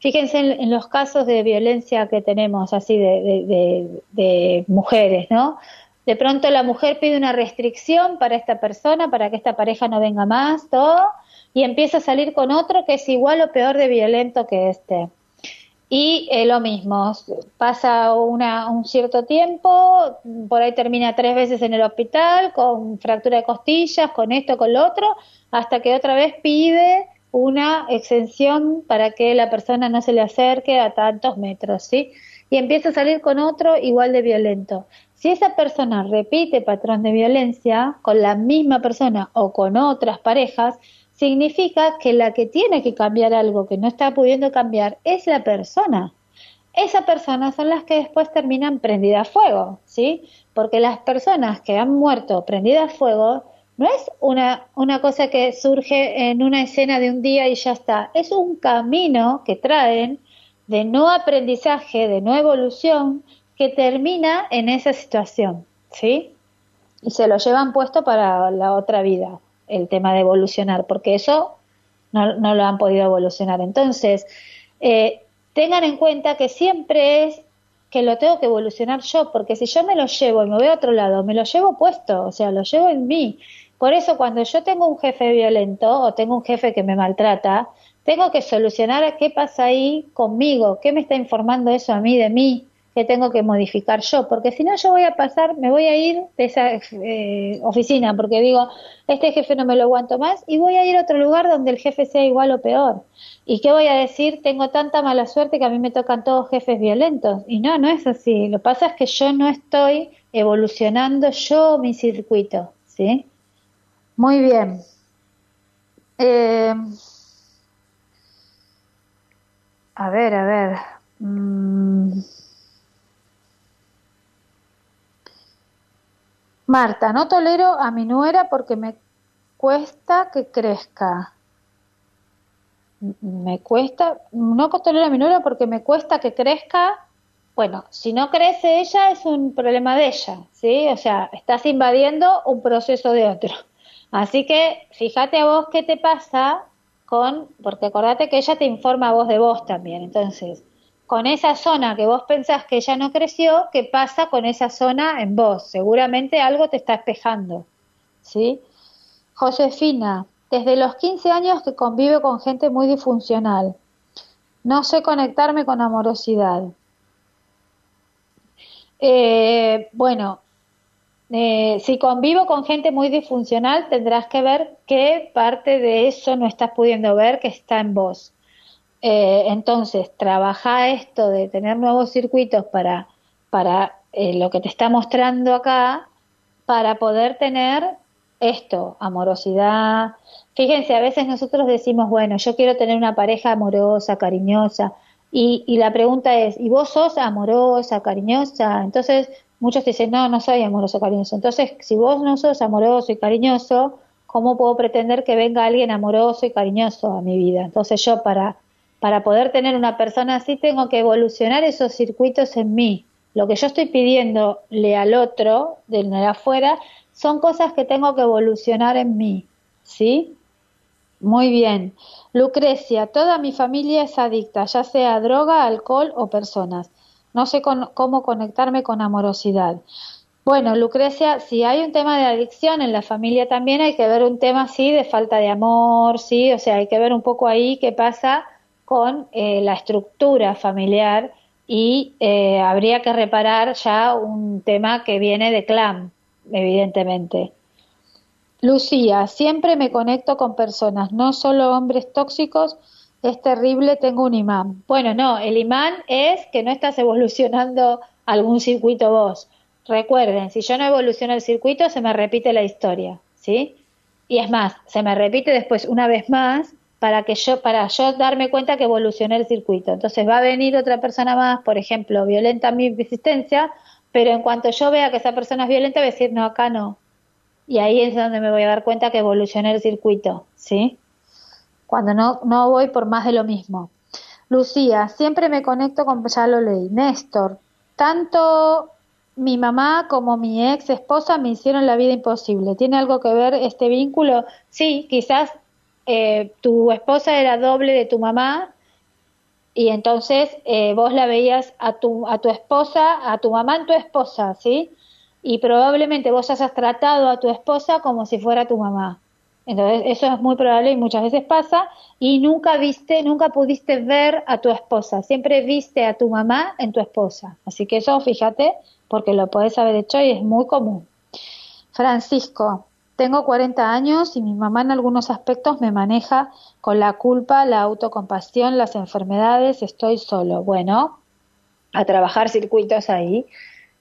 Speaker 1: Fíjense en, los casos de violencia que tenemos, así de, de mujeres, ¿no? De pronto la mujer pide una restricción para esta persona, para que esta pareja no venga más, todo, y empieza a salir con otro que es igual o peor de violento que este. Y eh, lo mismo, pasa una, un cierto tiempo, por ahí termina tres veces en el hospital con fractura de costillas, con esto, con lo otro, hasta que otra vez pide una exención para que la persona no se le acerque a tantos metros, ¿sí? Y empieza a salir con otro igual de violento. Si esa persona repite patrón de violencia con la misma persona o con otras parejas, significa que la que tiene que cambiar algo que no está pudiendo cambiar es la persona. Esas personas son las que después terminan prendidas a fuego, ¿sí? Porque las personas que han muerto prendidas a fuego no es una, una cosa que surge en una escena de un día y ya está, es un camino que traen de no aprendizaje, de no evolución, que termina en esa situación, ¿sí? Y se lo llevan puesto para la otra vida el tema de evolucionar, porque eso no, lo han podido evolucionar. Entonces, eh, tengan en cuenta que siempre es que lo tengo que evolucionar yo, porque si yo me lo llevo y me voy a otro lado, me lo llevo puesto, o sea, lo llevo en mí. Por eso cuando yo tengo un jefe violento o tengo un jefe que me maltrata, tengo que solucionar qué pasa ahí conmigo, qué me está informando eso a mí de mí, que tengo que modificar yo, porque si no yo voy a pasar, me voy a ir de esa eh, oficina, porque digo, este jefe no me lo aguanto más y voy a ir a otro lugar donde el jefe sea igual o peor. ¿Y qué voy a decir? Tengo tanta mala suerte que a mí me tocan todos jefes violentos. Y no, no es así. Lo que pasa es que yo no estoy evolucionando yo mi circuito, ¿sí? Muy bien. Eh, a ver, a ver. Mm. Marta, no tolero a mi nuera porque me cuesta que crezca. Me cuesta, no tolero a mi nuera porque me cuesta que crezca. Bueno, si no crece ella es un problema de ella, ¿sí? O sea, estás invadiendo un proceso de otro. Así que fíjate a vos qué te pasa con, porque acordate que ella te informa a vos de vos también. Entonces, con esa zona que vos pensás que ya no creció, ¿qué pasa con esa zona en vos? Seguramente algo te está espejando, ¿sí? Josefina, desde los 15 años que convive con gente muy disfuncional. No sé conectarme con amorosidad. Eh, bueno, eh, si convivo con gente muy disfuncional, tendrás que ver qué parte de eso no estás pudiendo ver que está en vos. Eh, entonces, trabaja esto de tener nuevos circuitos para, para eh, lo que te está mostrando acá, para poder tener esto, amorosidad. Fíjense, a veces nosotros decimos, bueno, yo quiero tener una pareja amorosa, cariñosa, y, y la pregunta es, ¿y vos sos amorosa, cariñosa? Entonces, muchos dicen, no, no soy amoroso, cariñoso. Entonces, si vos no sos amoroso y cariñoso, ¿cómo puedo pretender que venga alguien amoroso y cariñoso a mi vida? Entonces yo para para poder tener una persona así tengo que evolucionar esos circuitos en mí. Lo que yo estoy pidiéndole al otro, de afuera, son cosas que tengo que evolucionar en mí. ¿Sí? Muy bien. Lucrecia, toda mi familia es adicta, ya sea a droga, alcohol o personas. No sé cómo conectarme con amorosidad. Bueno, Lucrecia, si hay un tema de adicción en la familia también hay que ver un tema así de falta de amor, sí, o sea, hay que ver un poco ahí qué pasa con eh, la estructura familiar y eh, habría que reparar ya un tema que viene de clan, evidentemente. Lucía, siempre me conecto con personas, no solo hombres tóxicos, es terrible, tengo un imán. Bueno, no, el imán es que no estás evolucionando algún circuito vos. Recuerden, si yo no evoluciono el circuito, se me repite la historia, ¿sí? Y es más, se me repite después una vez más para que yo, para yo darme cuenta que evolucioné el circuito. Entonces va a venir otra persona más, por ejemplo, violenta mi existencia, pero en cuanto yo vea que esa persona es violenta, voy a decir, no, acá no. Y ahí es donde me voy a dar cuenta que evolucioné el circuito, ¿sí? Cuando no, no voy por más de lo mismo. Lucía, siempre me conecto con, ya lo leí, Néstor, tanto mi mamá como mi ex esposa me hicieron la vida imposible. ¿Tiene algo que ver este vínculo? Sí, quizás eh, tu esposa era doble de tu mamá y entonces eh, vos la veías a tu, a tu esposa, a tu mamá en tu esposa, ¿sí? Y probablemente vos hayas tratado a tu esposa como si fuera tu mamá. Entonces, eso es muy probable y muchas veces pasa y nunca viste, nunca pudiste ver a tu esposa, siempre viste a tu mamá en tu esposa. Así que eso, fíjate, porque lo puedes haber hecho y es muy común. Francisco, tengo 40 años y mi mamá en algunos aspectos me maneja con la culpa, la autocompasión, las enfermedades, estoy solo. Bueno, a trabajar circuitos ahí,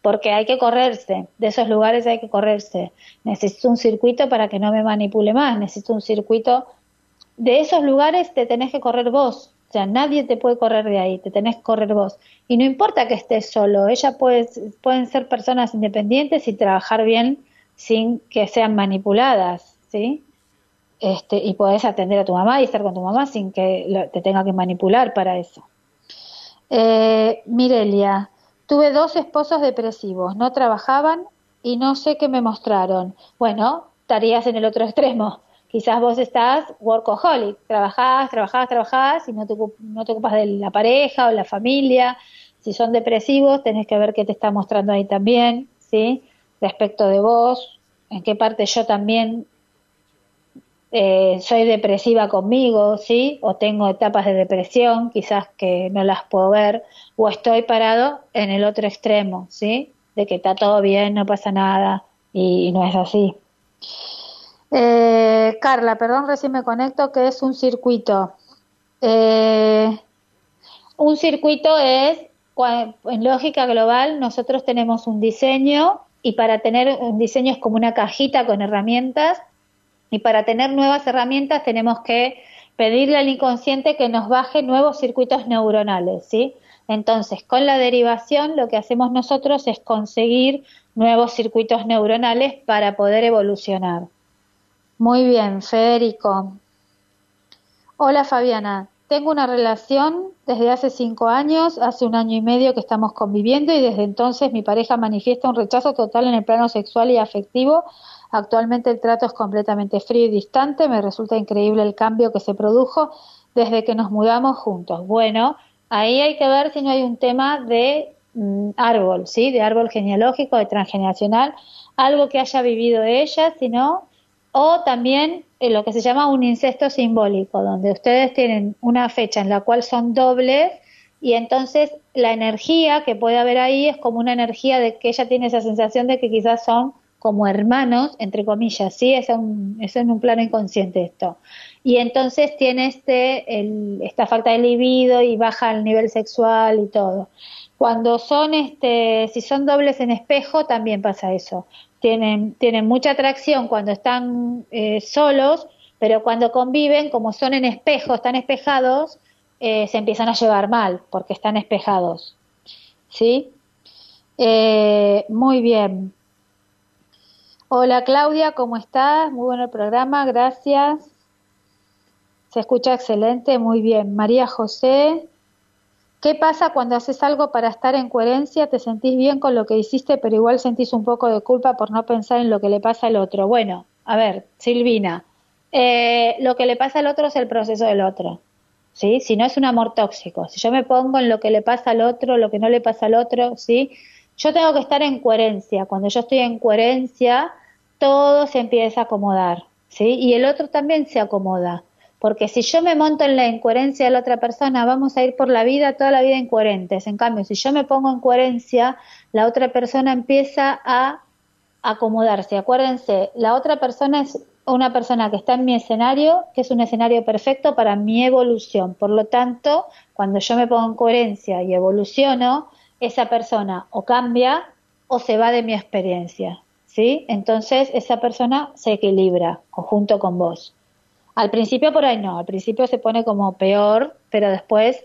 Speaker 1: porque hay que correrse, de esos lugares hay que correrse. Necesito un circuito para que no me manipule más, necesito un circuito. De esos lugares te tenés que correr vos, o sea, nadie te puede correr de ahí, te tenés que correr vos. Y no importa que estés solo, ella puede, pueden ser personas independientes y trabajar bien sin que sean manipuladas, ¿sí? Este, y podés atender a tu mamá y estar con tu mamá sin que te tenga que manipular para eso. Eh, Mirelia, tuve dos esposos depresivos, no trabajaban y no sé qué me mostraron. Bueno, estarías en el otro extremo. Quizás vos estás workaholic, trabajás, trabajás, trabajás y no te, no te ocupas de la pareja o la familia. Si son depresivos, tenés que ver qué te está mostrando ahí también, ¿sí? Respecto de vos, en qué parte yo también eh, soy depresiva conmigo, ¿sí? O tengo etapas de depresión, quizás que no las puedo ver, o estoy parado en el otro extremo, ¿sí? De que está todo bien, no pasa nada, y, no es así. Eh, Carla, perdón, recién me conecto, que es un circuito. Eh, un circuito es, en lógica global, nosotros tenemos un diseño y para tener un diseño es como una cajita con herramientas y para tener nuevas herramientas tenemos que pedirle al inconsciente que nos baje nuevos circuitos neuronales, ¿sí? Entonces, con la derivación lo que hacemos nosotros es conseguir nuevos circuitos neuronales para poder evolucionar. Muy bien, Federico. Hola Fabiana, tengo una relación desde hace cinco años, hace un año y medio que estamos conviviendo y desde entonces mi pareja manifiesta un rechazo total en el plano sexual y afectivo. Actualmente el trato es completamente frío y distante. Me resulta increíble el cambio que se produjo desde que nos mudamos juntos. Bueno, ahí hay que ver si no hay un tema de mm, árbol, ¿sí? De árbol genealógico, de transgeneracional, algo que haya vivido ella, sino o también lo que se llama un incesto simbólico, donde ustedes tienen una fecha en la cual son dobles y entonces la energía que puede haber ahí es como una energía de que ella tiene esa sensación de que quizás son como hermanos, entre comillas, ¿sí? Es, un, es en un plano inconsciente esto. Y entonces tiene este, el, esta falta de libido y baja el nivel sexual y todo. Cuando son, este, si son dobles en espejo, también pasa eso tienen, tienen mucha atracción cuando están eh, solos, pero cuando conviven, como son en espejo, están espejados, eh, se empiezan a llevar mal porque están espejados. ¿Sí? Eh, muy bien. Hola Claudia, ¿cómo estás? Muy bueno el programa, gracias. Se escucha excelente, muy bien. María José, ¿Qué pasa cuando haces algo para estar en coherencia? Te sentís bien con lo que hiciste, pero igual sentís un poco de culpa por no pensar en lo que le pasa al otro. Bueno, a ver, Silvina, eh, lo que le pasa al otro es el proceso del otro. ¿Sí? Si no es un amor tóxico, si yo me pongo en lo que le pasa al otro, lo que no le pasa al otro, ¿sí? Yo tengo que estar en coherencia. Cuando yo estoy en coherencia, todo se empieza a acomodar, ¿sí? Y el otro también se acomoda. Porque si yo me monto en la incoherencia de la otra persona, vamos a ir por la vida, toda la vida incoherentes. En cambio, si yo me pongo en coherencia, la otra persona empieza a acomodarse. Acuérdense, la otra persona es una persona que está en mi escenario, que es un escenario perfecto para mi evolución. Por lo tanto, cuando yo me pongo en coherencia y evoluciono, esa persona o cambia o se va de mi experiencia, ¿sí? Entonces esa persona se equilibra junto con vos. Al principio por ahí no, al principio se pone como peor, pero después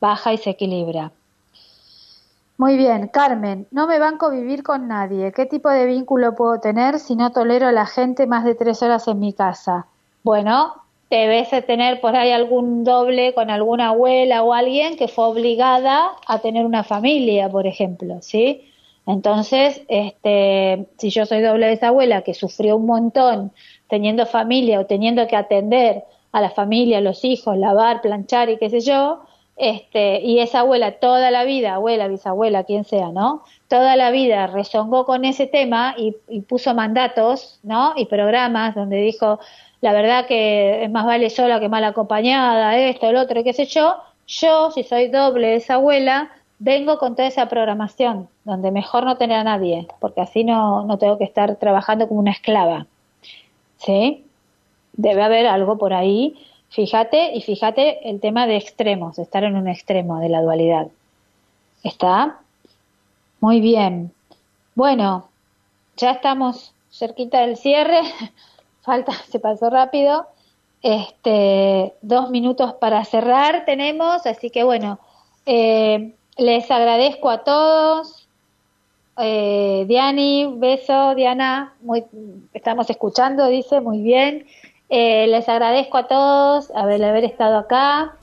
Speaker 1: baja y se equilibra. Muy bien, Carmen, no me banco vivir con nadie. ¿Qué tipo de vínculo puedo tener si no tolero a la gente más de tres horas en mi casa? Bueno, debes tener por ahí algún doble con alguna abuela o alguien que fue obligada a tener una familia, por ejemplo, ¿sí? Entonces, este, si yo soy doble de esa abuela que sufrió un montón teniendo familia o teniendo que atender a la familia, a los hijos, lavar, planchar y qué sé yo, este, y esa abuela toda la vida, abuela, bisabuela, quien sea, ¿no? Toda la vida rezongó con ese tema y, puso mandatos, ¿no? Y programas donde dijo, la verdad que es más vale sola que mal acompañada, esto, el otro, qué sé yo. Yo, si soy doble de esa abuela, vengo con toda esa programación, donde mejor no tener a nadie, porque así no, no tengo que estar trabajando como una esclava. ¿Sí? Debe haber algo por ahí Fíjate y fíjate el tema de extremos, estar en un extremo de la dualidad. ¿Está? Muy bien. Bueno, ya estamos cerquita del cierre. Falta, se pasó rápido. Este, dos minutos para cerrar tenemos, así que bueno, eh, les agradezco a todos. Eh, Diani, beso, Diana, muy, estamos escuchando, dice, muy bien. Eh, les agradezco a todos haber, haber estado acá.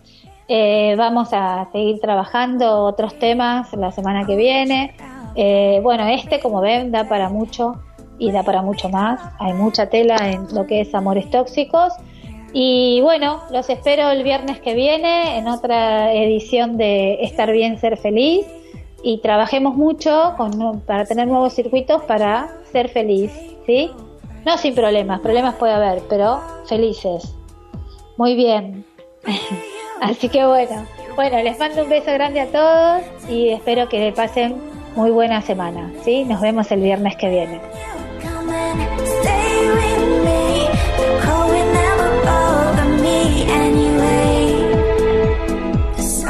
Speaker 1: Eh, vamos a seguir trabajando otros temas la semana que viene. Eh, bueno, este, como ven, da para mucho y da para mucho más. Hay mucha tela en lo que es amores tóxicos. Y bueno, los espero el viernes que viene en otra edición de Estar bien, ser feliz. Y trabajemos mucho para tener nuevos circuitos para ser feliz. ¿sí? No sin problemas, problemas puede haber, pero felices. Muy bien. Así que bueno, bueno, les mando un beso grande a todos y espero que pasen muy buena semana. ¿sí? Nos vemos el viernes que viene.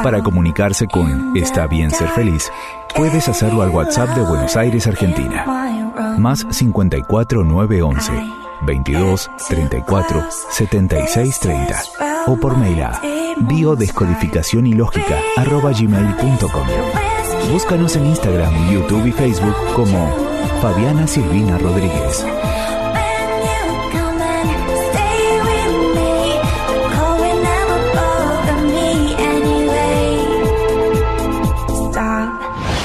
Speaker 2: Para comunicarse con Está bien ser feliz, puedes hacerlo al WhatsApp de Buenos Aires, Argentina más 54 911 22 34 76 30 o por mail a biodescodificación y lógica gmail.com. Búscanos en Instagram, YouTube y Facebook como Fabiana Silvina Rodríguez.